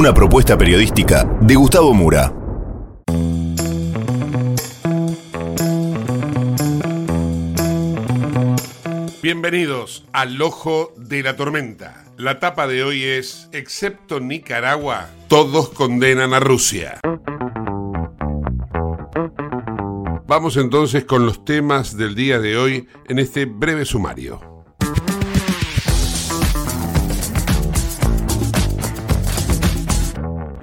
Una propuesta periodística de Gustavo Mura. Bienvenidos al Ojo de la Tormenta. La tapa de hoy es, excepto Nicaragua, todos condenan a Rusia. Vamos entonces con los temas del día de hoy en este breve sumario.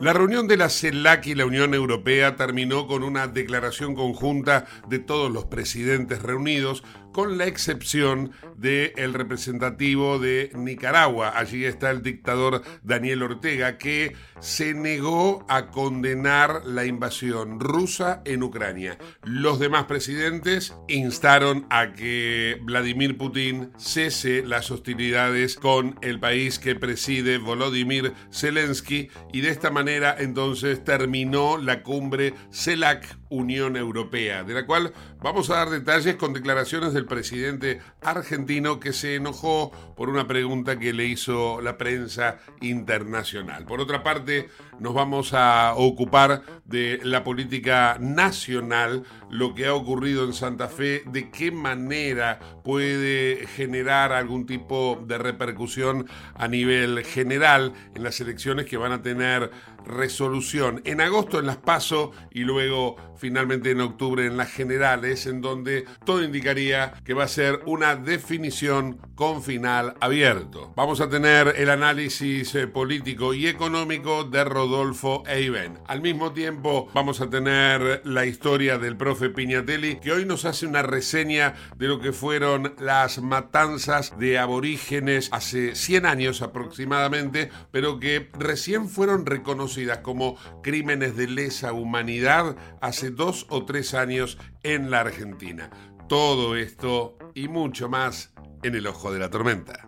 La reunión de la CELAC y la Unión Europea terminó con una declaración conjunta de todos los presidentes reunidos, con la excepción del representativo de Nicaragua. Allí está el dictador Daniel Ortega, que se negó a condenar la invasión rusa en Ucrania. Los demás presidentes instaron a que Vladimir Putin cese las hostilidades con el país que preside Volodymyr Zelensky y de esta manera entonces terminó la cumbre CELAC Unión Europea, de la cual vamos a dar detalles con declaraciones del presidente argentino que se enojó por una pregunta que le hizo la prensa internacional. Por otra parte, nos vamos a ocupar de la política nacional, lo que ha ocurrido en Santa Fe, de qué manera puede generar algún tipo de repercusión a nivel general en las elecciones que van a tener resolución en agosto en las PASO y luego finalmente en octubre en las generales, en donde todo indicaría que va a ser una definición con final abierto. Vamos a tener el análisis eh, político y económico de Rodolfo Eiben. Al mismo tiempo vamos a tener la historia del profe Piñatelli, que hoy nos hace una reseña de lo que fueron las matanzas de aborígenes hace 100 años aproximadamente, pero que recién fueron reconocidas como crímenes de lesa humanidad hace dos o tres años en la Argentina. Todo esto y mucho más en el ojo de la tormenta.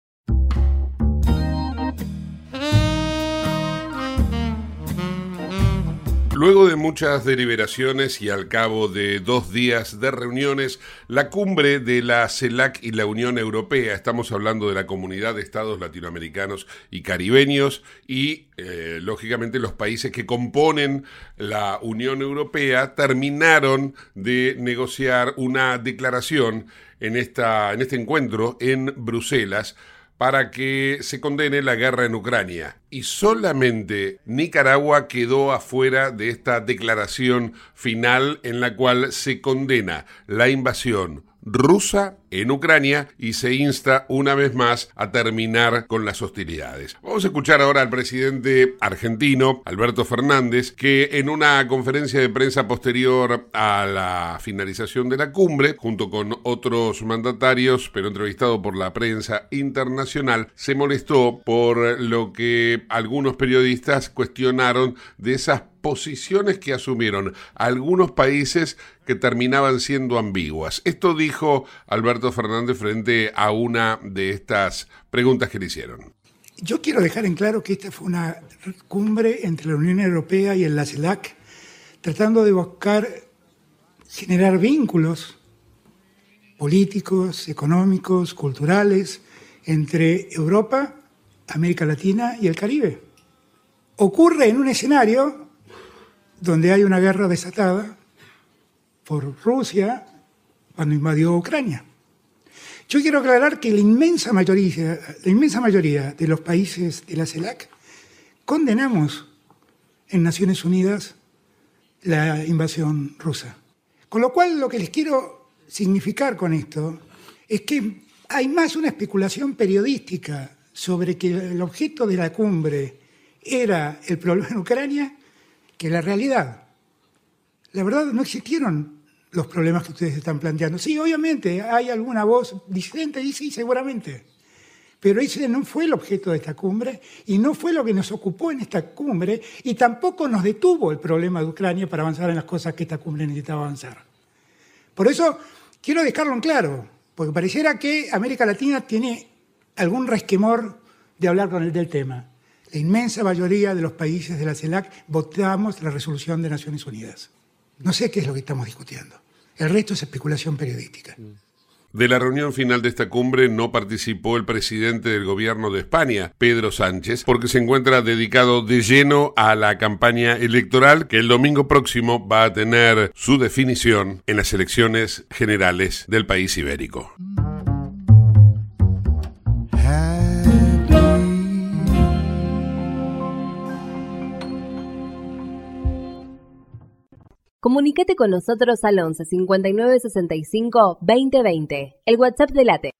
Luego de muchas deliberaciones y al cabo de dos días de reuniones, la cumbre de la CELAC y la Unión Europea, estamos hablando de la comunidad de estados latinoamericanos y caribeños y, eh, lógicamente, los países que componen la Unión Europea, terminaron de negociar una declaración en, esta, en este encuentro en Bruselas para que se condene la guerra en Ucrania. Y solamente Nicaragua quedó afuera de esta declaración final en la cual se condena la invasión rusa en Ucrania y se insta una vez más a terminar con las hostilidades. Vamos a escuchar ahora al presidente argentino, Alberto Fernández, que en una conferencia de prensa posterior a la finalización de la cumbre, junto con otros mandatarios, pero entrevistado por la prensa internacional, se molestó por lo que algunos periodistas cuestionaron de esas posiciones que asumieron algunos países que terminaban siendo ambiguas. Esto dijo Alberto Fernández frente a una de estas preguntas que le hicieron. Yo quiero dejar en claro que esta fue una cumbre entre la Unión Europea y el la CELAC, tratando de buscar generar vínculos políticos, económicos, culturales entre Europa, América Latina y el Caribe. Ocurre en un escenario donde hay una guerra desatada por Rusia cuando invadió Ucrania. Yo quiero aclarar que la inmensa mayoría, la inmensa mayoría de los países de la CELAC condenamos en Naciones Unidas la invasión rusa. Con lo cual lo que les quiero significar con esto es que hay más una especulación periodística sobre que el objeto de la cumbre era el problema en Ucrania que la realidad. La verdad no existieron los problemas que ustedes están planteando. Sí, obviamente, hay alguna voz disidente, y sí, seguramente. Pero ese no fue el objeto de esta cumbre y no fue lo que nos ocupó en esta cumbre y tampoco nos detuvo el problema de Ucrania para avanzar en las cosas que esta cumbre necesitaba avanzar. Por eso quiero dejarlo en claro, porque pareciera que América Latina tiene algún resquemor de hablar con el del tema la inmensa mayoría de los países de la CELAC votamos la resolución de Naciones Unidas. No sé qué es lo que estamos discutiendo. El resto es especulación periodística. De la reunión final de esta cumbre no participó el presidente del gobierno de España, Pedro Sánchez, porque se encuentra dedicado de lleno a la campaña electoral que el domingo próximo va a tener su definición en las elecciones generales del país ibérico. Comunícate con nosotros al 11 59 65 2020, el WhatsApp de Late.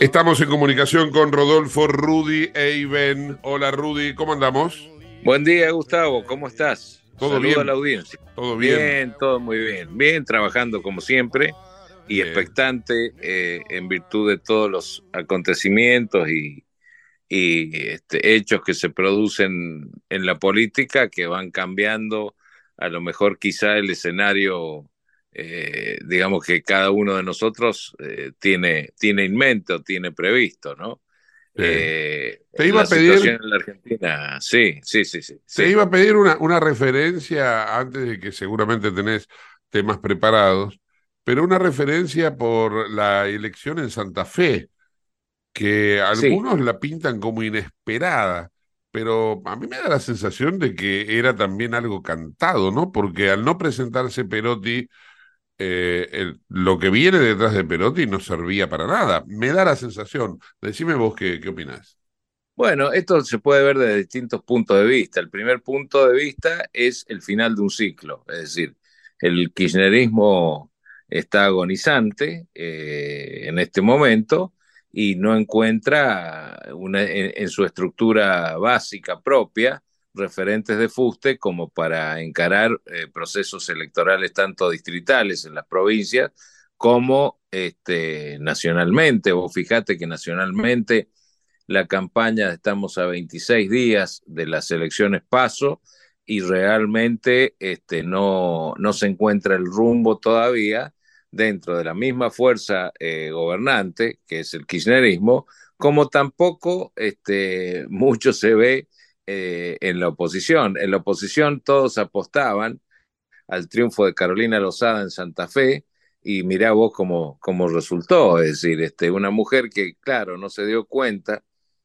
Estamos en comunicación con Rodolfo, Rudy e Iben. Hola Rudy, ¿cómo andamos? Buen día, Gustavo, ¿cómo estás? Todo Saludo bien. a la audiencia. Todo bien. Bien, todo muy bien. Bien, trabajando como siempre y Bien. expectante eh, en virtud de todos los acontecimientos y, y, este, hechos que se producen en la política que van cambiando a lo mejor quizá el escenario, eh, digamos que cada uno de nosotros eh, tiene, tiene en mente o tiene previsto, ¿no? Eh, Te iba la a pedir- situación en la Argentina, sí, sí, sí, sí. Se sí. iba a pedir una, una referencia antes de que seguramente tenés temas preparados, pero una referencia por la elección en Santa Fe, que Sí. algunos la pintan como inesperada, pero a mí me da la sensación de que era también algo cantado, ¿no? Porque al no presentarse Perotti, eh, lo que viene detrás de Perotti no servía para nada. Me da la sensación. Decime vos qué, qué opinás. Bueno, esto se puede ver desde distintos puntos de vista. El primer punto de vista es el final de un ciclo, es decir, el kirchnerismo está agonizante eh, en este momento y no encuentra una, en su estructura básica propia referentes de fuste como para encarar eh, procesos electorales tanto distritales en las provincias como este, nacionalmente. Vos fijate que nacionalmente la campaña, estamos a 26 días de las elecciones paso y realmente este, no, no se encuentra el rumbo todavía dentro de la misma fuerza eh, gobernante, que es el kirchnerismo, como tampoco este, mucho se ve eh, en la oposición. En la oposición todos apostaban al triunfo de Carolina Lozada en Santa Fe, y mirá vos cómo, cómo resultó, es decir, este, una mujer que, claro, no se dio cuenta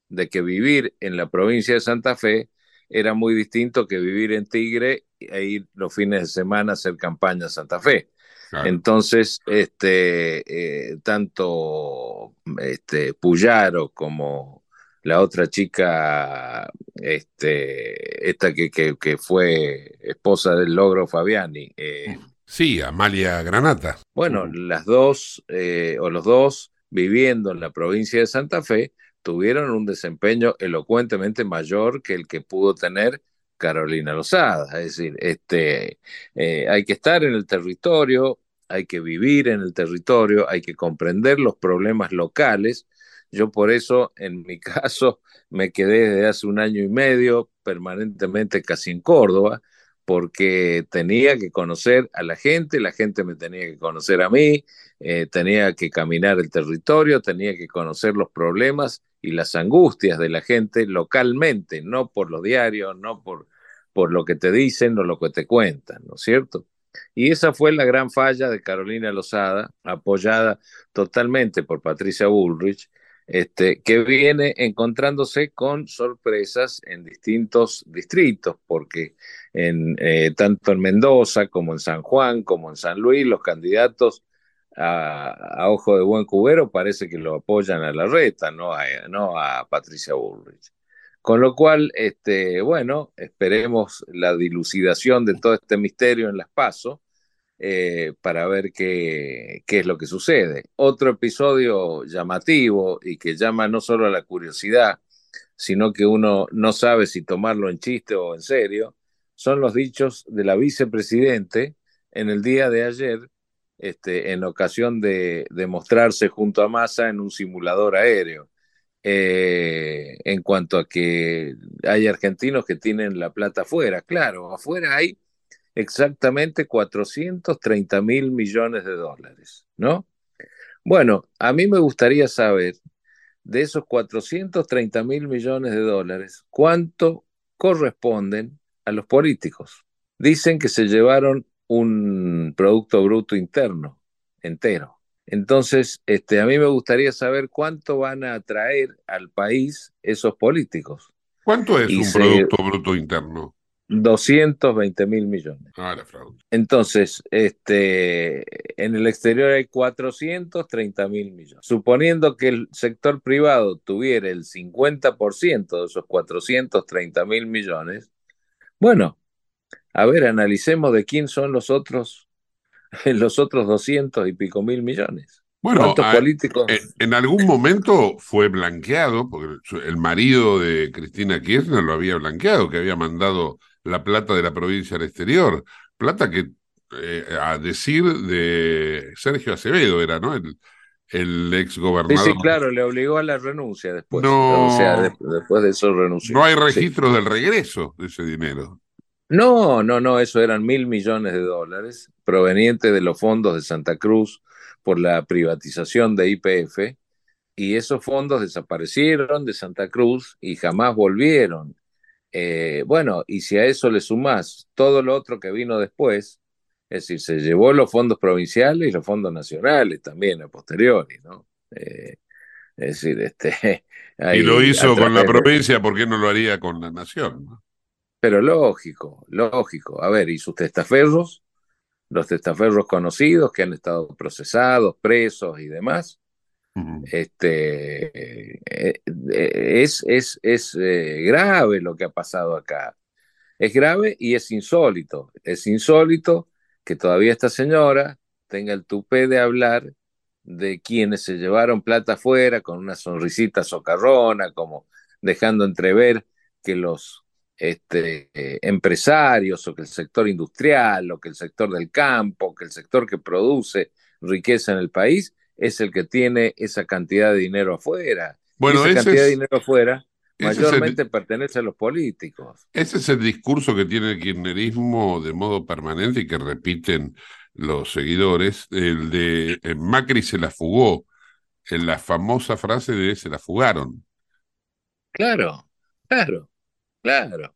de que vivir en la provincia de Santa Fe era muy distinto que vivir en Tigre e ir los fines de semana a hacer campaña en Santa Fe. Claro. Entonces, este, eh, tanto este, Puyaro como la otra chica, este, esta que, que, que fue esposa del logro Fabiani, eh, Sí, Amalia Granata. bueno, las dos, eh, o los dos, viviendo en la provincia de Santa Fe, tuvieron un desempeño elocuentemente mayor que el que pudo tener Carolina Lozada. Es decir, este, eh, hay que estar en el territorio, hay que vivir en el territorio, hay que comprender los problemas locales. Yo por eso, en mi caso, me quedé desde hace un año y medio permanentemente casi en Córdoba, porque tenía que conocer a la gente, la gente me tenía que conocer a mí, eh, tenía que caminar el territorio, tenía que conocer los problemas y las angustias de la gente localmente, no por los diarios, no por, por lo que te dicen o lo que te cuentan, ¿no es cierto? Y esa fue la gran falla de Carolina Lozada, apoyada totalmente por Patricia Bullrich, este, que viene encontrándose con sorpresas en distintos distritos, porque en, eh, tanto en Mendoza como en San Juan, como en San Luis, los candidatos a, ojo de buen cubero parece que lo apoyan a la reta, no a, no a Patricia Bullrich. Con lo cual, este, bueno, esperemos la dilucidación de todo este misterio en las pasos eh, para ver qué, qué, es lo que sucede. Otro episodio llamativo y que llama no solo a la curiosidad, sino que uno no sabe si tomarlo en chiste o en serio, son los dichos de la vicepresidente en el día de ayer, este, en ocasión de, de mostrarse junto a Massa en un simulador aéreo. Eh, en cuanto a que hay argentinos que tienen la plata afuera. Claro, afuera hay exactamente 430 mil millones de dólares, ¿no? Bueno, a mí me gustaría saber de esos 430 mil millones de dólares, cuánto corresponden a los políticos. Dicen que se llevaron un Producto Bruto Interno entero. Entonces, este, a mí me gustaría saber cuánto van a traer al país esos políticos. ¿Cuánto es Y un se- Producto Bruto Interno? 220 mil millones. Ah, la fraude. Entonces, este, en el exterior hay 430 mil millones. Suponiendo que el sector privado tuviera el 50% de esos 430 mil millones, bueno, a ver, analicemos de quién son los otros, los otros 200 y pico mil millones. Bueno, ¿Cuántos a- políticos? en, en algún momento fue blanqueado, porque el marido de Cristina Kirchner lo había blanqueado, que había mandado la plata de la provincia al exterior. Plata que, eh, a decir de Sergio Acevedo, era, ¿no? El, el ex Sí, gobernador. sí, claro, le obligó a la renuncia después. No. O sea, de- después de eso renunció. No hay Sí. registros del regreso de ese dinero. No, no, no, eso eran mil millones de dólares provenientes de los fondos de Santa Cruz por la privatización de IPF y esos fondos desaparecieron de Santa Cruz y jamás volvieron. Eh, bueno, y si a eso le sumás todo lo otro que vino después, es decir, se llevó los fondos provinciales y los fondos nacionales también a posteriori, ¿no? Eh, es decir, este, Y lo hizo con la de- provincia, ¿por qué no lo haría con la nación? no? Pero lógico, lógico. A ver, ¿y sus testaferros? Los testaferros conocidos que han estado procesados, presos y demás. Este, eh, eh, es es, es eh, grave lo que ha pasado acá. Es grave y es insólito. Es insólito que todavía esta señora tenga el tupé de hablar de quienes se llevaron plata afuera con una sonrisita socarrona, como dejando entrever que los este, empresarios o que el sector industrial o que el sector del campo, que el sector que produce riqueza en el país es el que tiene esa cantidad de dinero afuera. Bueno, y esa cantidad de dinero afuera el- mayormente pertenece a los políticos. Ese es el discurso que tiene el kirchnerismo de modo permanente y que repiten los seguidores, el de eh, Macri se la fugó, en la famosa frase de se la fugaron. Claro, claro, claro.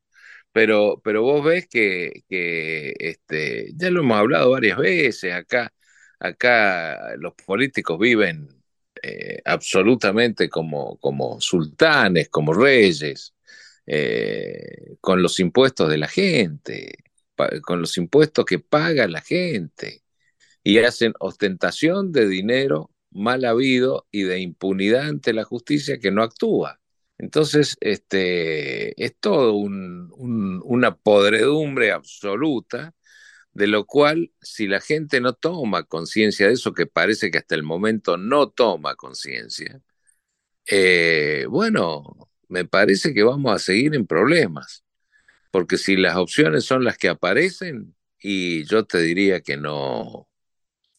Pero, pero vos ves que, que este, ya lo hemos hablado varias veces, acá, acá los políticos viven eh, absolutamente como, como sultanes, como reyes, eh, con los impuestos de la gente, con los impuestos que paga la gente. y hacen ostentación de dinero mal habido y de impunidad ante la justicia que no actúa. Entonces, este, es todo un, una podredumbre absoluta, de lo cual, si la gente no toma conciencia de eso, que parece que hasta el momento no toma conciencia, eh, bueno, me parece que vamos a seguir en problemas, porque si las opciones son las que aparecen, y yo te diría que no,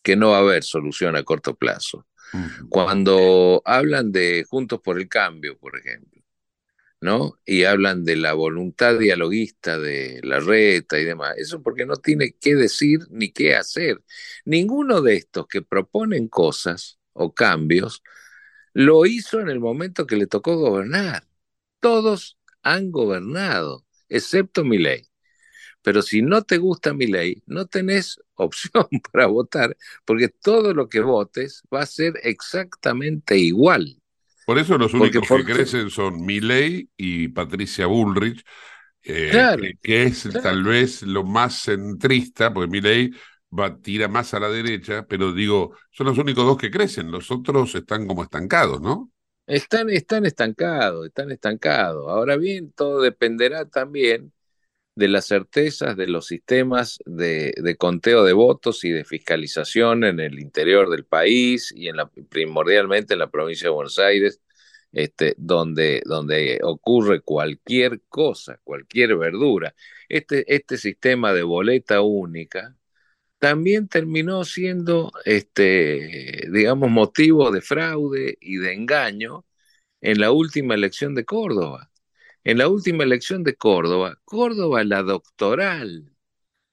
que no va a haber solución a corto plazo. Cuando hablan de Juntos por el Cambio, por ejemplo, ¿no? Y hablan de la voluntad dialoguista de la reta y demás, eso porque no tiene qué decir ni qué hacer. Ninguno de estos que proponen cosas o cambios lo hizo en el momento que le tocó gobernar. Todos han gobernado, excepto mi ley. Pero si no te gusta mi ley, no tenés opción para votar, porque todo lo que votes va a ser exactamente igual. Por eso los únicos que crecen son Milei y Patricia Bullrich, eh, que, es tal vez lo más centrista, porque Milei va, tira más a la derecha, pero digo, son los únicos dos que crecen, los otros están como estancados, ¿no? Están, están estancados, están estancados. Ahora bien, todo dependerá también de las certezas de los sistemas de, conteo de votos y de fiscalización en el interior del país y en la, primordialmente en la provincia de Buenos Aires, este, donde, donde ocurre cualquier cosa, cualquier verdura. Este, este sistema de boleta única también terminó siendo, este, digamos, motivo de fraude y de engaño en la última elección de Córdoba en la última elección de Córdoba, Córdoba la doctoral,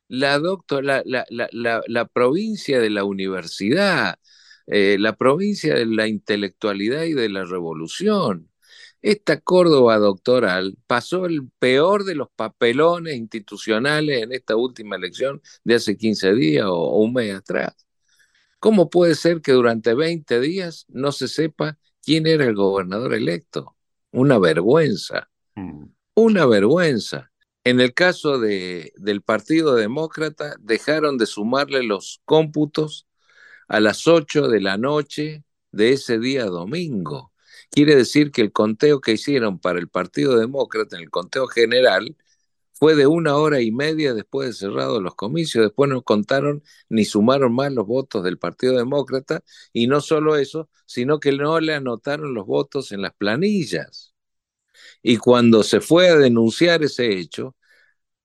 la, la, la, la, la provincia de la universidad, eh, la provincia de la intelectualidad y de la revolución. Esta Córdoba doctoral pasó el peor de los papelones institucionales en esta última elección de hace 15 días o, un mes atrás. ¿Cómo puede ser que durante 20 días no se sepa quién era el gobernador electo? Una vergüenza. Una vergüenza. En el caso de, del Partido Demócrata, dejaron de sumarle los cómputos a las 8 de la noche de ese día domingo. Quiere decir que el conteo que hicieron para el Partido Demócrata, en el conteo general, fue de una hora y media después de cerrados los comicios. Después no contaron ni sumaron más los votos del Partido Demócrata. Y no solo eso, sino que no le anotaron los votos en las planillas. Y cuando se fue a denunciar ese hecho,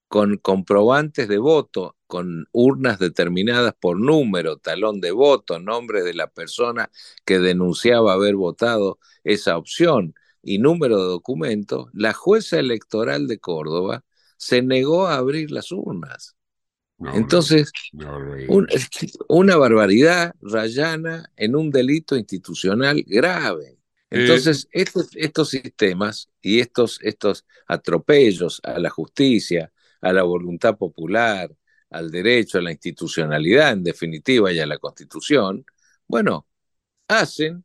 con comprobantes de voto, con urnas determinadas por número, talón de voto, nombre de la persona que denunciaba haber votado esa opción y número de documento, la jueza electoral de Córdoba se negó a abrir las urnas. Entonces, una barbaridad rayana en un delito institucional grave. Entonces, estos, sistemas y estos, estos atropellos a la justicia, a la voluntad popular, al derecho, a la institucionalidad, en definitiva, y a la constitución, bueno, hacen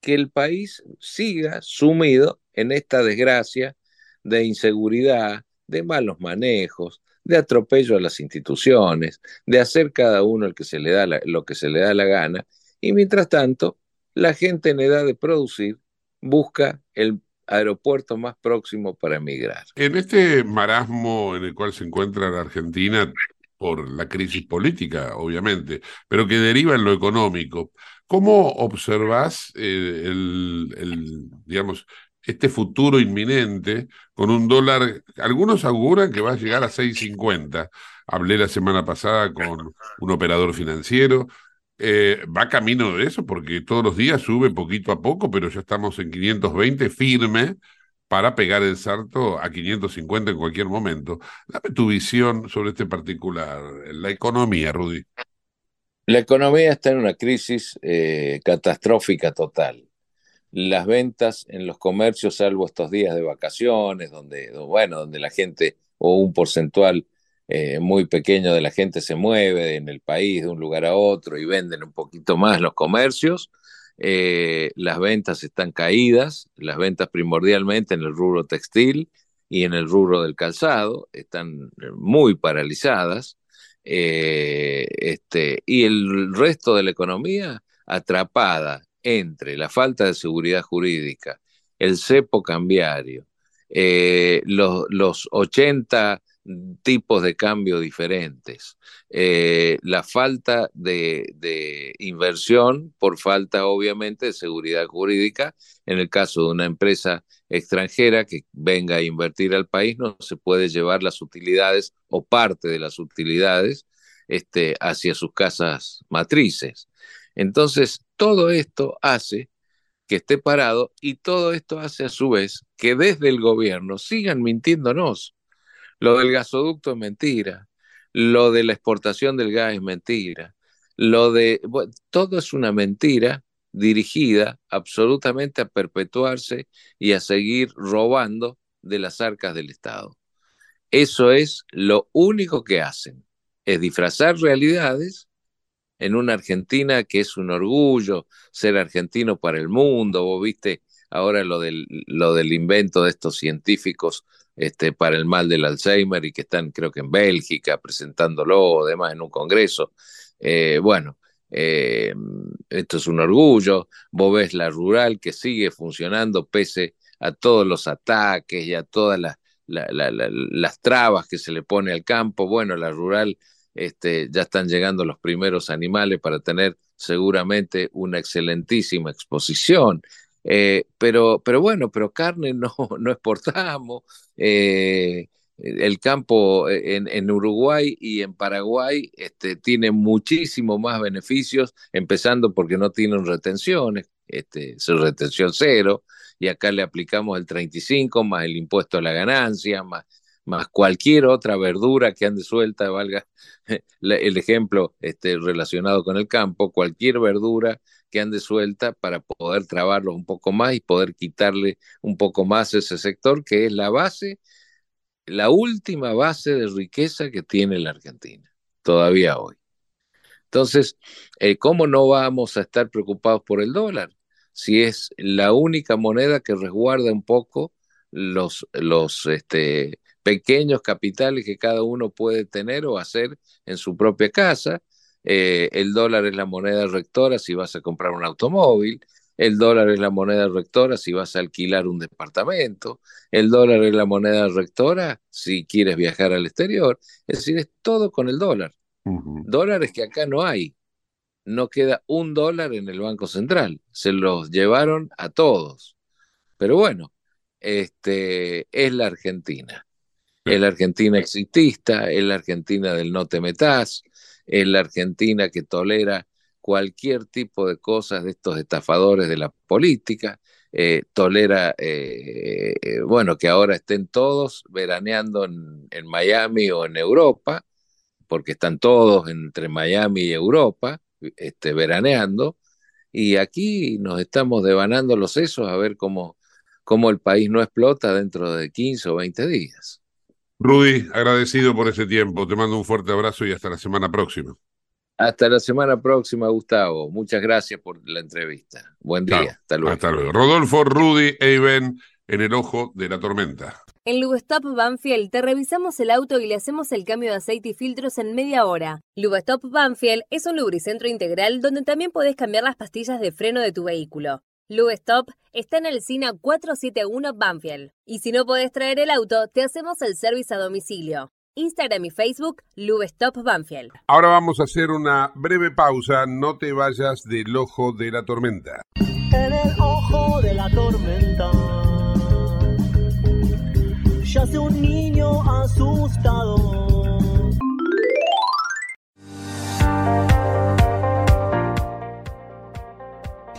que el país siga sumido en esta desgracia de inseguridad, de malos manejos, de atropello a las instituciones, de hacer cada uno el que se le da lo que se le da la gana, y mientras tanto, la gente en edad de producir busca el aeropuerto más próximo para emigrar. En este marasmo en el cual se encuentra la Argentina por la crisis política, obviamente, pero que deriva en lo económico, ¿cómo observas eh, el, digamos, este futuro inminente con un dólar, algunos auguran que va a llegar a 6.50. Hablé la semana pasada con un operador financiero, eh, va camino de eso porque todos los días sube poquito a poco, pero ya estamos en 520 firme para pegar el salto a 550 en cualquier momento. Dame tu visión sobre este particular, la economía, Rudy. La economía está en una crisis eh, catastrófica total. Las ventas en los comercios, salvo estos días de vacaciones, donde, bueno, donde la gente o un porcentual eh, muy pequeño de la gente se mueve en el país de un lugar a otro y venden un poquito más los comercios. Eh, las ventas están caídas, las ventas primordialmente en el rubro textil y en el rubro del calzado están eh, muy paralizadas. este, y el resto de la economía atrapada entre la falta de seguridad jurídica, el cepo cambiario, los, los 80 tipos de cambio diferentes, eh, la falta de, de, inversión por falta obviamente de seguridad jurídica, en el caso de una empresa extranjera que venga a invertir al país, no se puede llevar las utilidades o parte de las utilidades este, hacia sus casas matrices. Entonces, todo esto hace que esté parado y todo esto hace a su vez que desde el gobierno sigan mintiéndonos. Lo del gasoducto es mentira, lo de la exportación del gas es mentira, lo de todo es una mentira dirigida absolutamente a perpetuarse y a seguir robando de las arcas del Estado. Eso es lo único que hacen, es disfrazar realidades en una Argentina que es un orgullo ser argentino para el mundo. Vos viste ahora lo lo del invento de estos científicos este, para el mal del Alzheimer y que están creo que en Bélgica presentándolo, además en un congreso. Eh, bueno, eh, esto es un orgullo. Vos ves la rural que sigue funcionando pese a todos los ataques y a todas las, la, la, la, las trabas que se le pone al campo. Bueno, la rural este, ya están llegando los primeros animales para tener seguramente una excelentísima exposición. Eh, pero, pero bueno, pero carne no, no exportamos. Eh, el campo en, en, Uruguay y en Paraguay este, tiene muchísimo más beneficios, empezando porque no tienen retenciones, este, su retención cero, y acá le aplicamos el 35 más el impuesto a la ganancia, más más cualquier otra verdura que ande suelta, valga el ejemplo este, relacionado con el campo, cualquier verdura que ande suelta para poder trabarlos un poco más y poder quitarle un poco más ese sector que es la base, la última base de riqueza que tiene la Argentina, todavía hoy. Entonces, eh, ¿cómo no vamos a estar preocupados por el dólar? Si es la única moneda que resguarda un poco los, los, este, pequeños capitales que cada uno puede tener o hacer en su propia casa. Eh, el dólar es la moneda rectora si vas a comprar un automóvil. El dólar es la moneda rectora si vas a alquilar un departamento. El dólar es la moneda rectora si quieres viajar al exterior. Es decir, es todo con el dólar. Uh -huh. Dólares que acá no hay. No queda un dólar en el Banco Central. Se los llevaron a todos. Pero bueno, este, es la Argentina. Es la Argentina exitista, es la Argentina del no te metas, es la Argentina que tolera cualquier tipo de cosas de estos estafadores de la política, eh, tolera, eh, bueno, que ahora estén todos veraneando en, Miami o en Europa, porque están todos entre Miami y Europa, este, veraneando, y aquí nos estamos devanando los sesos a ver cómo, cómo el país no explota dentro de 15 o 20 días. Rudy, agradecido por ese tiempo. Te mando un fuerte abrazo y hasta la semana próxima. Hasta la semana próxima, Gustavo. Muchas gracias por la entrevista. Buen día. Hasta luego. Hasta luego. Rodolfo, Rudy e Iben en el ojo de la tormenta. En Lubestop Banfield te revisamos el auto y le hacemos el cambio de aceite y filtros en media hora. Lubestop Banfield es un lubricentro integral donde también podés cambiar las pastillas de freno de tu vehículo. Lubestop está en el SINA 471 Banfield. Y si no podés traer el auto, te hacemos el servicio a domicilio. Instagram y Facebook, Lubestop Banfield. Ahora vamos a hacer una breve pausa. No te vayas del ojo de la tormenta. En el ojo de la tormenta yace un niño asustado.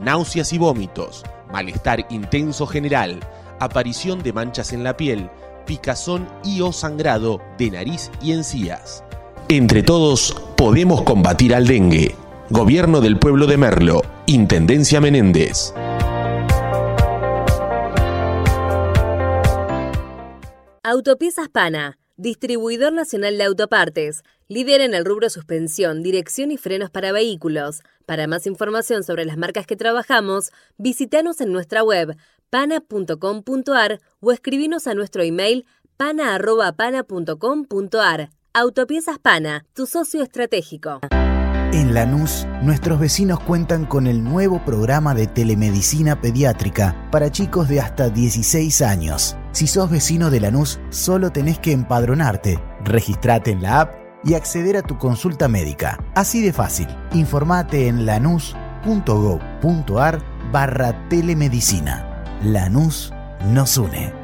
náuseas y vómitos, malestar intenso general, aparición de manchas en la piel, picazón y o sangrado de nariz y encías. Entre todos podemos combatir al dengue. Gobierno del Pueblo de Merlo, Intendencia Menéndez. Autopiezas Pana, distribuidor nacional de autopartes, líder en el rubro suspensión, dirección y frenos para vehículos. Para más información sobre las marcas que trabajamos, visítanos en nuestra web pana.com.ar o escribinos a nuestro email pana.pana.com.ar. Autopiezas Pana, tu socio estratégico. En Lanús, nuestros vecinos cuentan con el nuevo programa de telemedicina pediátrica para chicos de hasta 16 años. Si sos vecino de Lanús, solo tenés que empadronarte, registrate en la app y acceder a tu consulta médica. Así de fácil. Informate en lanús.gov.ar barra telemedicina. Lanús nos une.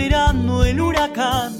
esperando el huracán.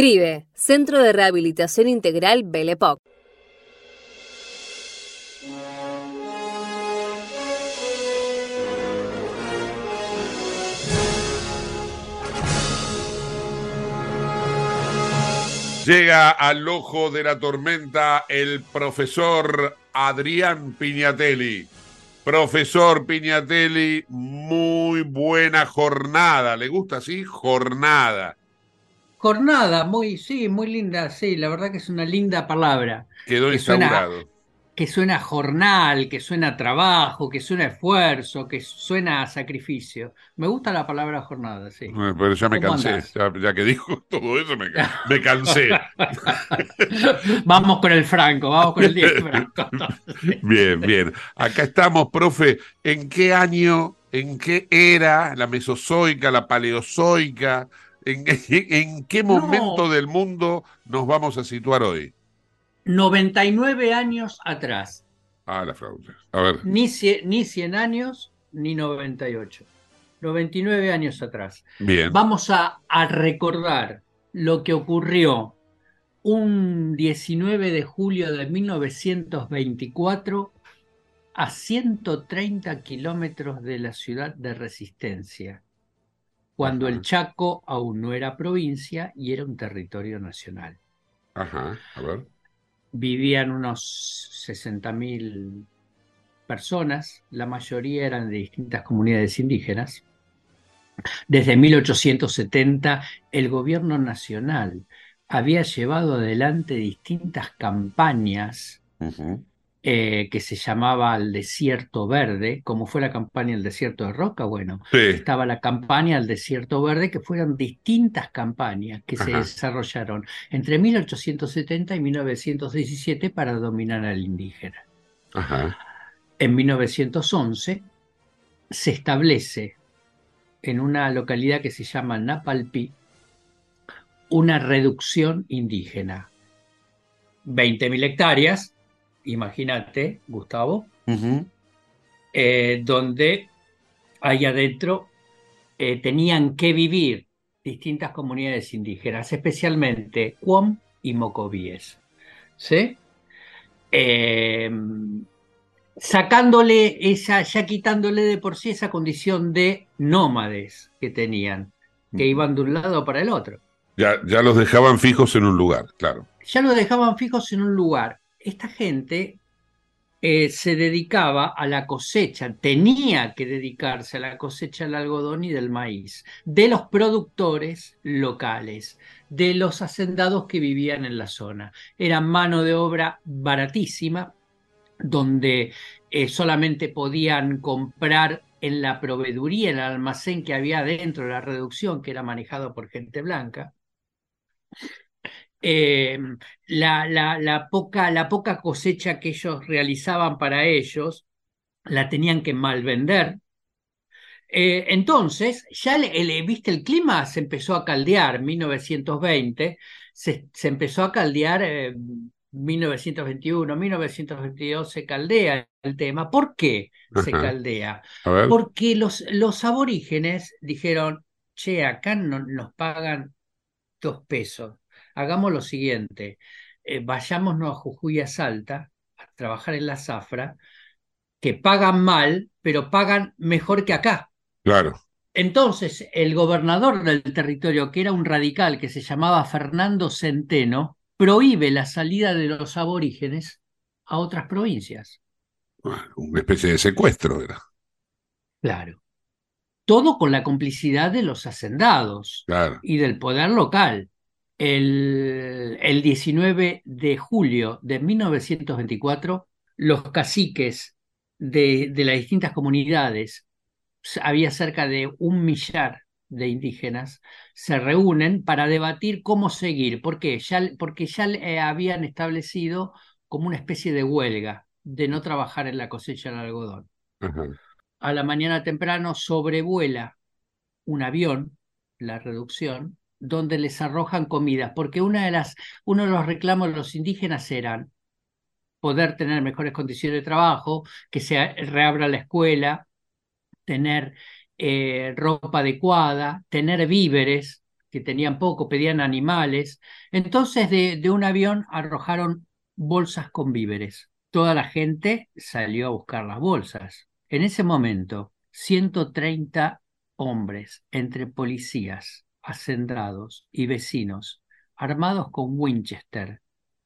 CRIBE, Centro de Rehabilitación Integral Belepoc. Llega al ojo de la tormenta el profesor Adrián Piñatelli. Profesor Piñatelli, muy buena jornada. ¿Le gusta así? Jornada. Jornada, muy, sí, muy linda, sí, la verdad que es una linda palabra. Quedó que suena, instaurado. que suena jornal, que suena trabajo, que suena esfuerzo, que suena sacrificio. Me gusta la palabra jornada, sí. Pero ya me ¿Cómo cansé. Ya, ya que dijo todo eso, me, me cansé. Vamos con el Franco, vamos con el Diego Franco. Bien, bien. Acá estamos, profe. ¿En qué año, en qué era la mesozoica, la paleozoica? ¿En, en qué momento del mundo nos vamos a situar hoy? 99 años atrás. Ah, la flauta. A ver. Ni, cie- ni 100 años, ni 98. 99 años atrás. Bien. Vamos a, a recordar lo que ocurrió un 19 de julio de 1924 a 130 kilómetros de la ciudad de Resistencia, cuando el Chaco aún no era provincia y era un territorio nacional. Ajá, a ver. Vivían unos 60.000 personas, la mayoría eran de distintas comunidades indígenas. Desde 1870 el gobierno nacional había llevado adelante distintas campañas eh, que se llamaba el Desierto Verde, como fue la campaña del Desierto de Roca, bueno, Sí. estaba la campaña del Desierto Verde, que fueron distintas campañas que se desarrollaron entre 1870 y 1917 para dominar al indígena. Ajá. En 1911 se establece en una localidad que se llama Napalpí una reducción indígena. 20.000 hectáreas, imagínate, Gustavo, eh, donde ahí adentro eh, tenían que vivir distintas comunidades indígenas, especialmente Cuom y Mocovíes. ¿Sí? Eh, sacándole esa, ya quitándole de por sí esa condición de nómades que tenían, que iban de un lado para el otro. Ya, ya los dejaban fijos en un lugar, claro. Ya los dejaban fijos en un lugar. Esta gente eh, se dedicaba a la cosecha, tenía que dedicarse a la cosecha del algodón y del maíz, de los productores locales, de los hacendados que vivían en la zona. Era mano de obra baratísima, donde eh, solamente podían comprar en la proveeduría, en el almacén que había dentro de la reducción, que era manejado por gente blanca. Eh, la, la- la poca, la poca cosecha que ellos realizaban para ellos la tenían que malvender. Eh, entonces, ya le- el- viste, el clima se empezó a caldear, 1920, se, se empezó a caldear eh, 1921, 1922 se caldea el tema. ¿Por qué se Ajá. caldea? Porque los, los aborígenes dijeron, che, acá no, nos pagan dos pesos. Hagamos lo siguiente, eh, vayámonos a Jujuy a Salta a trabajar en la zafra, que pagan mal, pero pagan mejor que acá. Claro. Entonces, el gobernador del territorio, que era un radical que se llamaba Fernando Centeno, prohíbe la salida de los aborígenes a otras provincias. Una especie de secuestro era. Claro. Todo con la complicidad de los hacendados Claro. y del poder local. El, el 19 de julio de 1924, los caciques de, de las distintas comunidades, había cerca de un millar de indígenas se reúnen para debatir cómo seguir. ¿Por qué? Ya, porque ya eh, habían establecido como una especie de huelga de no trabajar en la cosecha del algodón. A la mañana temprano sobrevuela un avión, la reducción, donde les arrojan comida, porque una de las, uno de los reclamos de los indígenas eran poder tener mejores condiciones de trabajo, que se reabra la escuela, tener eh, ropa adecuada, tener víveres, que tenían poco, pedían animales. Entonces de, de un avión arrojaron bolsas con víveres. Toda la gente salió a buscar las bolsas. En ese momento, 130 hombres, entre policías, hacendados y vecinos, armados con Winchester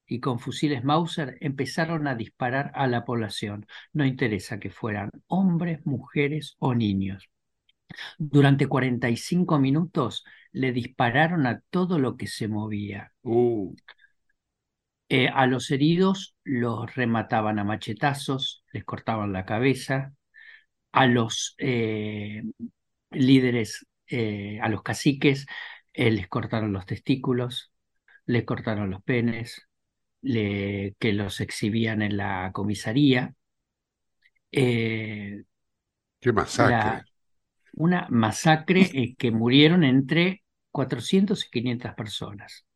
y con fusiles Mauser, empezaron a disparar a la población. No interesa que fueran hombres, mujeres o niños. Durante 45 minutos le dispararon a todo lo que se movía. Uh. Eh, a los heridos los remataban a machetazos, les cortaban la cabeza. A los eh, líderes, eh, a los caciques, les cortaron los testículos, les cortaron los penes, le, que los exhibían en la comisaría. Qué masacre una masacre eh, que murieron entre 400 y 500 personas.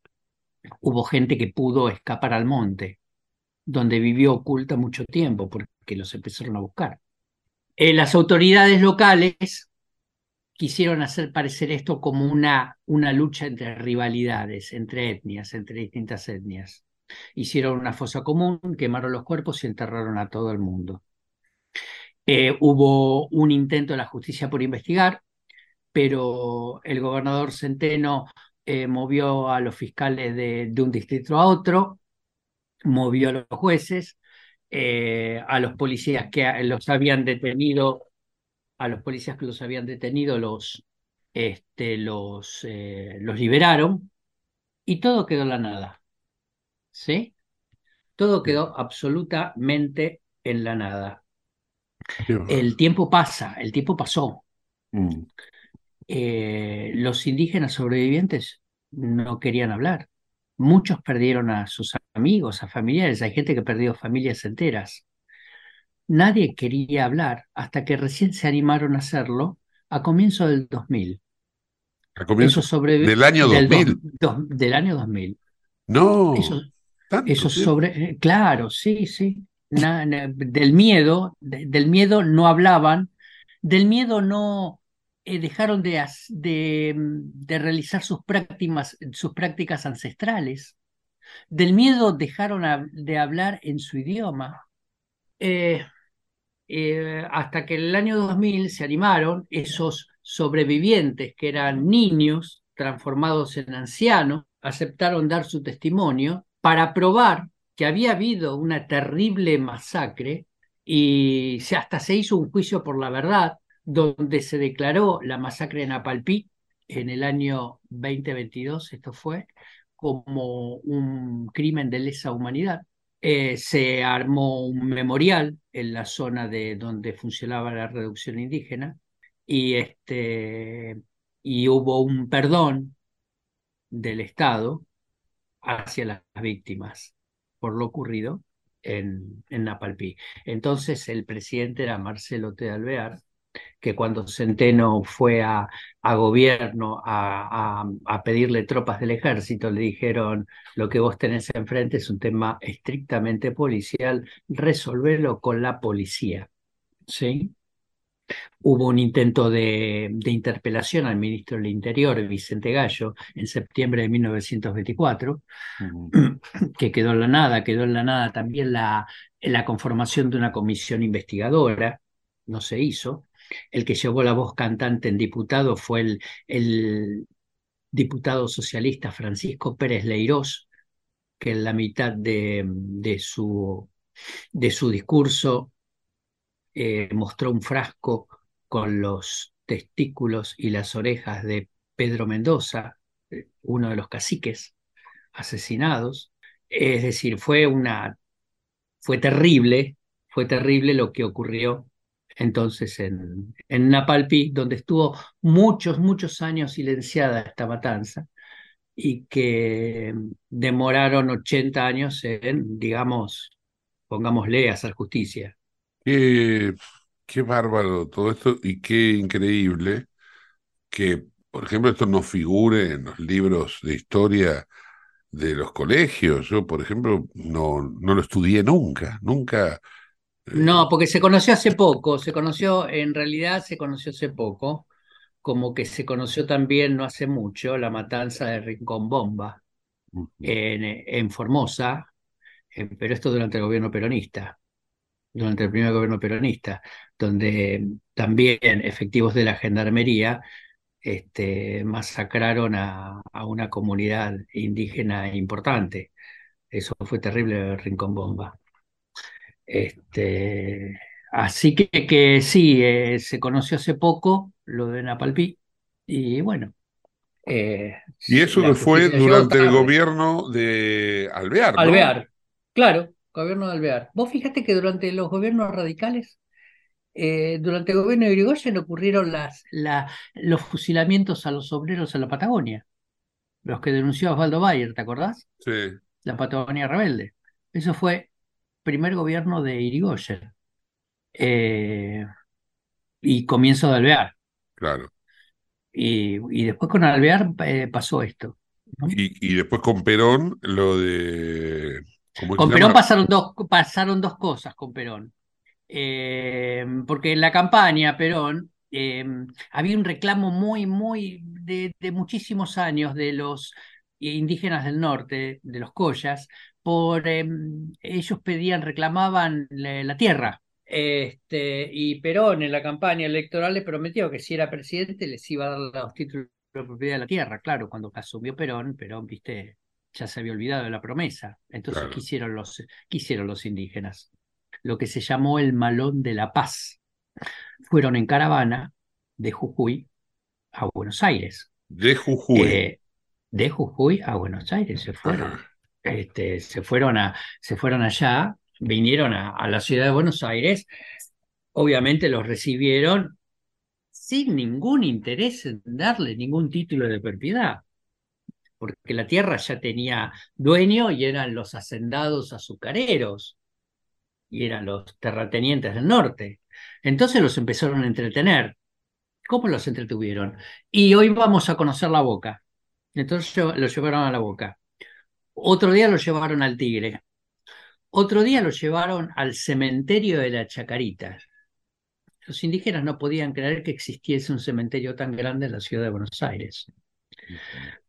Hubo gente que pudo escapar al monte, donde vivió oculta mucho tiempo porque los empezaron a buscar. Eh, las autoridades locales quisieron hacer parecer esto como una, una lucha entre rivalidades, entre etnias, entre distintas etnias. Hicieron una fosa común, quemaron los cuerpos y enterraron a todo el mundo. Eh, hubo un intento de la justicia por investigar, pero el gobernador Centeno eh, movió a los fiscales de, un distrito a otro, movió a los jueces, eh, a los policías que los habían detenido, a los policías que los habían detenido los, este, los, los liberaron y todo quedó en la nada. ¿Sí? Todo quedó absolutamente en la nada. El tiempo pasa, el tiempo pasó. Mm. Eh, los indígenas sobrevivientes no querían hablar. Muchos perdieron a sus amigos, a familiares. Hay gente que perdió familias enteras. Nadie quería hablar hasta que recién se animaron a hacerlo a comienzo del 2000. ¿A comienzo del año 2000? Del, año 2000. No. Eso, eso sobre, eh, claro, sí, sí del miedo, del miedo no hablaban, del miedo no eh, dejaron de, de, realizar sus prácticas, sus prácticas ancestrales, del miedo dejaron de hablar en su idioma. Eh, eh, hasta que en el año 2000 se animaron esos sobrevivientes que eran niños transformados en ancianos, aceptaron dar su testimonio para probar que había habido una terrible masacre y hasta se hizo un juicio por la verdad, donde se declaró la masacre en Apalpí en el año 2022, esto fue, como un crimen de lesa humanidad. Eh, se armó un memorial en la zona de donde funcionaba la reducción indígena y, este, y hubo un perdón del Estado hacia las víctimas por lo ocurrido en, en Napalpí. Entonces el presidente era Marcelo T. Alvear, que cuando Centeno fue a, a gobierno a, a, pedirle tropas del ejército, le dijeron, lo que vos tenés enfrente es un tema estrictamente policial, resolverlo con la policía. ¿Sí? Hubo un intento de, interpelación al ministro del Interior, Vicente Gallo, en septiembre de 1924, que quedó en la nada, quedó en la nada también la, la conformación de una comisión investigadora, no se hizo. El que llevó la voz cantante en diputado fue el, diputado socialista Francisco Pérez Leirós, que en la mitad de, de, su, de su discurso eh, mostró un frasco con los testículos y las orejas de Pedro Mendoza, eh, uno de los caciques asesinados. Es decir, fue una, fue terrible, fue terrible lo que ocurrió entonces en, en donde estuvo muchos, muchos años silenciada esta matanza y que demoraron 80 años en, digamos, pongámosle, hacer justicia. Qué, qué bárbaro todo esto y qué increíble que, por ejemplo, esto no figure en los libros de historia de los colegios. Yo, por ejemplo, no, no lo estudié nunca, nunca. No, porque se conoció hace poco, se conoció, en realidad se conoció hace poco, como que se conoció también no hace mucho la matanza de Rincón Bomba en, en Formosa, eh, pero esto durante el gobierno peronista, durante el primer gobierno peronista, donde también efectivos de la gendarmería este, masacraron a, a una comunidad indígena importante. Eso fue terrible, Rincón Bomba. Este, así que, que sí, eh, se conoció hace poco lo de Napalpí y bueno. eh, Y eso que fue durante el gobierno de Alvear, ¿no? Alvear, claro, gobierno de Alvear. Vos fíjate que durante los gobiernos radicales, eh, durante el gobierno de Irigoyen ocurrieron las, la- los fusilamientos a los obreros en la Patagonia, los que denunció Osvaldo Bayer, ¿te acordás? Sí, La Patagonia Rebelde. Eso fue primer gobierno de Irigoyen eh, y comienzo de Alvear. claro. Y, y después con Alvear eh, pasó esto. Y, y después con Perón, lo de. ¿cómo Con Perón llama? pasaron dos, pasaron dos cosas con Perón. Eh, porque en la campaña Perón había un reclamo muy, muy de, de muchísimos años de los indígenas del norte, de los collas, por eh, ellos pedían, reclamaban la, la tierra. Este, y Perón en la campaña electoral le prometió que si era presidente les iba a dar los títulos de propiedad de la tierra. Claro, cuando asumió Perón, Perón, viste, ya se había olvidado de la promesa. Entonces, Claro. ¿qué hicieron los, qué hicieron los indígenas? Lo que se llamó el Malón de la Paz. Fueron en caravana de Jujuy a Buenos Aires. De Jujuy. Eh, de Jujuy a Buenos Aires se fueron. Este, se fueron a, se fueron allá, vinieron a, la ciudad de Buenos Aires. Obviamente los recibieron sin ningún interés en darle ningún título de propiedad, porque la tierra ya tenía dueño y eran los hacendados azucareros y eran los terratenientes del norte. Entonces los empezaron a entretener. ¿Cómo los entretuvieron? Y hoy vamos a conocer la boca. Entonces lo llevaron a la boca. Otro día lo llevaron al Tigre. Otro día lo llevaron al cementerio de la Chacarita. Los indígenas no podían creer que existiese un cementerio tan grande en la ciudad de Buenos Aires.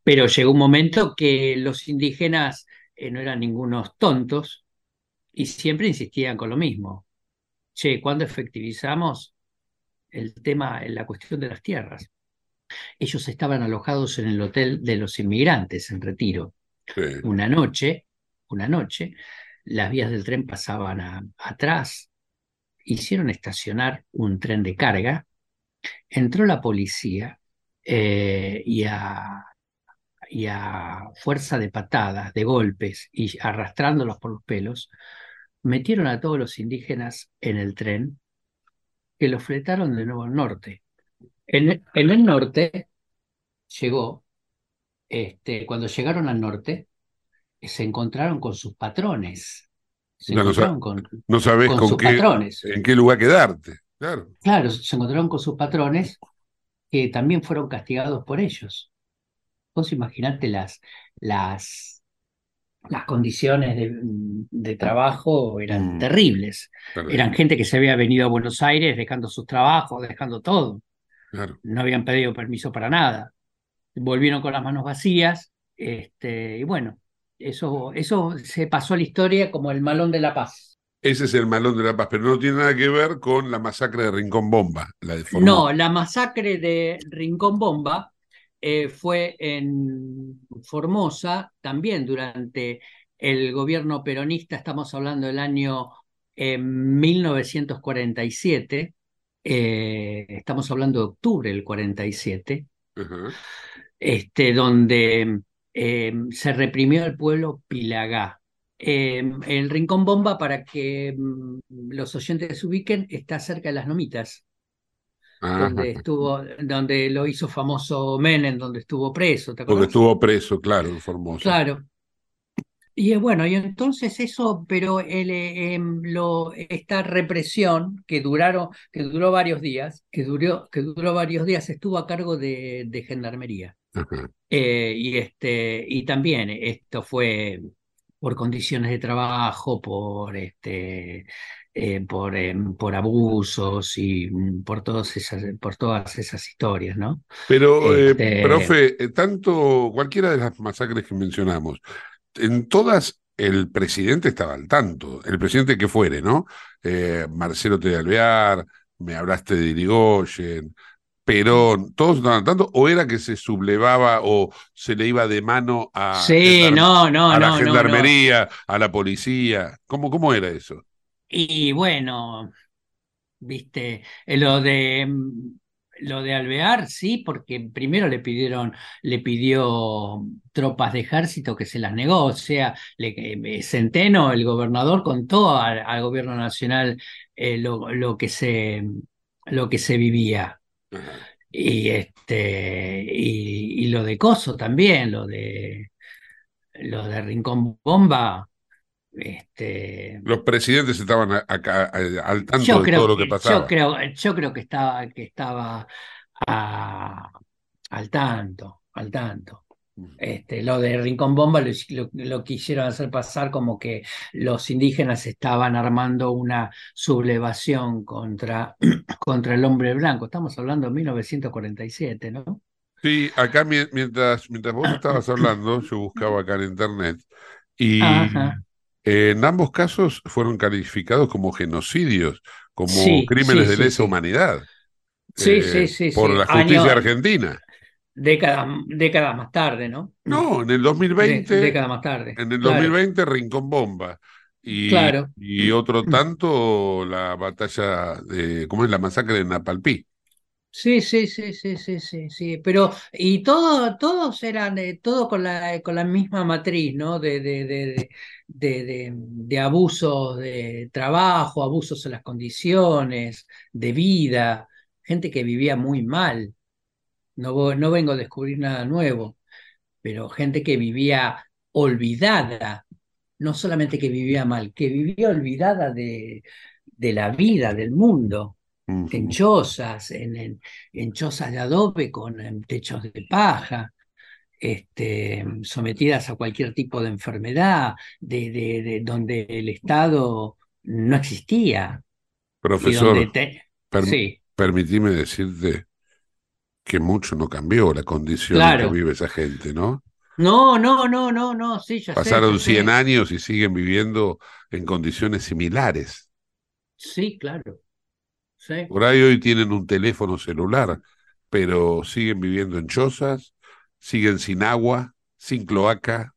Pero llegó un momento que los indígenas eh, no eran ningunos tontos y siempre insistían con lo mismo. Che, ¿cuándo efectivizamos el tema, la cuestión de las tierras? Ellos estaban alojados en el hotel de los inmigrantes en Retiro. Una noche, una noche, las vías del tren pasaban atrás, hicieron estacionar un tren de carga, entró la policía eh, y, a, y a fuerza de patadas, de golpes y arrastrándolos por los pelos, metieron a todos los indígenas en el tren que los fletaron de nuevo al norte. En, en el norte llegó, este, cuando llegaron al norte, se encontraron con sus patrones. Se no, encontraron con, no sabes con con sus qué, patrones. en qué lugar quedarte. Claro. Claro, se encontraron con sus patrones que también fueron castigados por ellos. Vos imaginate las, las, las condiciones de, de trabajo eran Mm. terribles. Terrible. Eran gente que se había venido a Buenos Aires dejando sus trabajos, dejando todo. Claro. No habían pedido permiso para nada. Volvieron con las manos vacías. Este, y bueno, eso, eso se pasó a la historia como el malón de la paz. Ese es el malón de la paz, pero no tiene nada que ver con la masacre de Rincón Bomba, la de. No, la masacre de Rincón Bomba eh, fue en Formosa también durante el gobierno peronista, estamos hablando del año eh, 1947, eh, estamos hablando de octubre del 47, Ajá. Este, donde eh, se reprimió al pueblo Pilagá. Eh, el Rincón Bomba, para que mm, los oyentes se ubiquen, está cerca de las Nomitas, donde estuvo, donde lo hizo famoso Menem, donde estuvo preso. ¿te acordás? estuvo preso, claro, en Formosa. Claro. Y bueno, y entonces eso, pero el, eh, em, lo, esta represión que duraron, que duró varios días, que duró, que duró varios días, estuvo a cargo de, de gendarmería. Ajá. Eh, y este, y también esto fue por condiciones de trabajo, por este, eh, por, em, por abusos y mm, por todas esas, por todas esas historias, ¿no? Pero, eh, Este, profe, eh, tanto cualquiera de las masacres que mencionamos, en todas el presidente estaba al tanto, el presidente que fuere, ¿no? Eh, Marcelo T. de Alvear, me hablaste de Irigoyen, Perón, ¿todos estaban tanto? ¿O era que se sublevaba o se le iba de mano a, Sí, no, no, a la no, gendarmería, a la policía? ¿Cómo, cómo era eso? Y bueno, viste, eh, lo de mm, lo de Alvear, sí, porque primero le pidieron, le pidió tropas de ejército que se las negó, o sea, le, eh, Centeno, el gobernador, contó al, al gobierno nacional eh, lo, lo que se lo que se vivía. Y este, y, y lo de Coso también, lo de lo de Rincón Bomba, este, Los presidentes estaban acá, a- al tanto yo de creo todo lo que que, pasaba. yo creo, yo creo que estaba, que estaba a- al tanto, al tanto. Este, lo de Rincón Bomba lo, lo- lo quisieron hacer pasar como que los indígenas estaban armando una sublevación contra, contra el hombre blanco. Estamos hablando de 1947, ¿no? Sí, acá mi- mientras, mientras vos estabas hablando, yo buscaba acá en internet y eh, en ambos casos fueron calificados como genocidios, como Sí, crímenes sí, de lesa sí. humanidad Sí, eh, sí, sí, por la justicia Año- argentina. Décadas, décadas más tarde, ¿no? No, en el De- 2020, décadas más tarde. en el Claro. 2020 Rincón Bomba y, Claro. y otro tanto la batalla de, ¿cómo es la masacre de Napalpí? Sí, sí, sí, sí, sí, sí, sí, pero y todo, todos eran, eh, todo con la, con la misma matriz, ¿no? De, de, de, de, de, de- de abusos de trabajo, abusos en las condiciones de vida, gente que vivía muy mal. No, no vengo a descubrir nada nuevo, pero gente que vivía olvidada, no solamente que vivía mal, que vivía olvidada de, de la vida, del mundo en chozas, en, en, en chozas de adobe con techos de paja, este, sometidas a cualquier tipo de enfermedad, de, de- de donde el Estado no existía. Profesor, te- per- sí, permitime decirte que mucho no cambió la condición en que vive esa gente, ¿no? no, no, no, no, no, sí, ya sé, Pasaron sé. 100 años y siguen viviendo en condiciones similares. Sí, claro. Sí. Por ahí hoy tienen un teléfono celular, pero siguen viviendo en chozas, siguen sin agua, sin cloaca,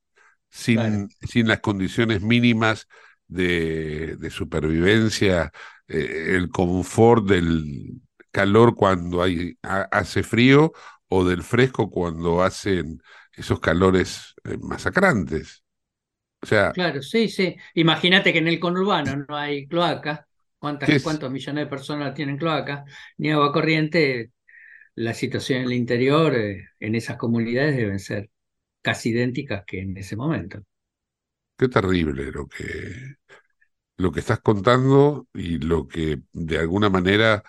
sin, Claro. sin las condiciones mínimas de, de supervivencia, eh, el confort del calor cuando hay, ha- hace frío o del fresco cuando hacen esos calores eh, masacrantes. O sea, Claro, sí, sí. Imagínate que en el conurbano no hay cloaca. ¿Cuántas, cuántos millones de personas tienen cloaca? Ni agua corriente. La situación en el interior, eh, en esas comunidades, deben ser casi idénticas que en ese momento. Qué terrible lo que, lo que estás contando y lo que de alguna manera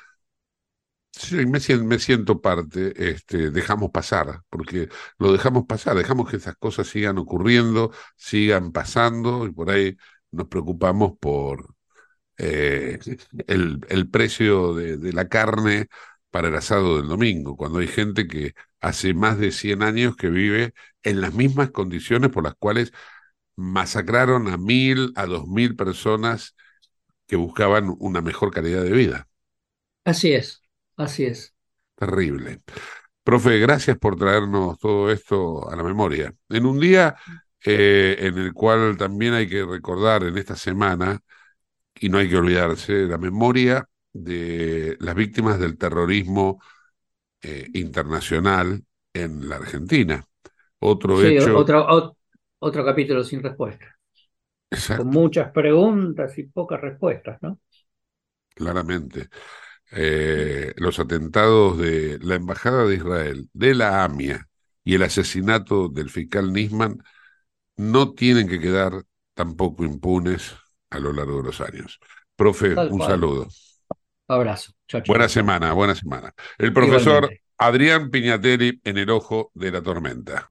sí, me me siento parte, este, dejamos pasar, porque lo dejamos pasar, dejamos que esas cosas sigan ocurriendo, sigan pasando y por ahí nos preocupamos por eh, el, el precio de, de la carne para el asado del domingo, cuando hay gente que hace más de 100 años que vive en las mismas condiciones por las cuales masacraron a mil, a dos mil personas que buscaban una mejor calidad de vida. Así es, así es. Terrible. Profe, gracias por traernos todo esto a la memoria. En un día eh, en el cual también hay que recordar en esta semana, y no hay que olvidarse, la memoria de las víctimas del terrorismo eh, internacional en la Argentina. Otro Sí, hecho otro, ot- otro capítulo sin respuesta. con muchas preguntas y pocas respuestas, ¿no? Claramente. Eh, los atentados de la Embajada de Israel, de la AMIA y el asesinato del fiscal Nisman no tienen que quedar tampoco impunes a lo largo de los años. Profe, un saludo. Abrazo. Buena semana, buena semana. El profesor Adrián Piñatelli en el ojo de la tormenta.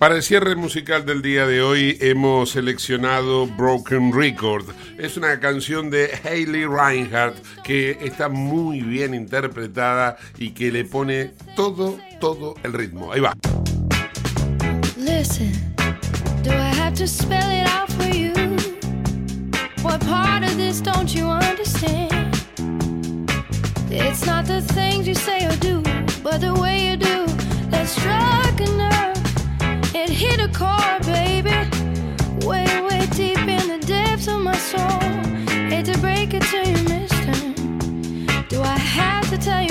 Para el cierre musical del día de hoy hemos seleccionado Broken Record. Es una canción de Hayley Reinhardt que está muy bien interpretada y que le pone todo, todo el ritmo. Ahí va. Listen, do I have to spell it out for you? What part of this don't you understand? It's not the things you say or do, but the way you do struck hit a chord, baby. Way, way deep in the depths of my soul. Hate to break it to you, mister. Do I have to tell you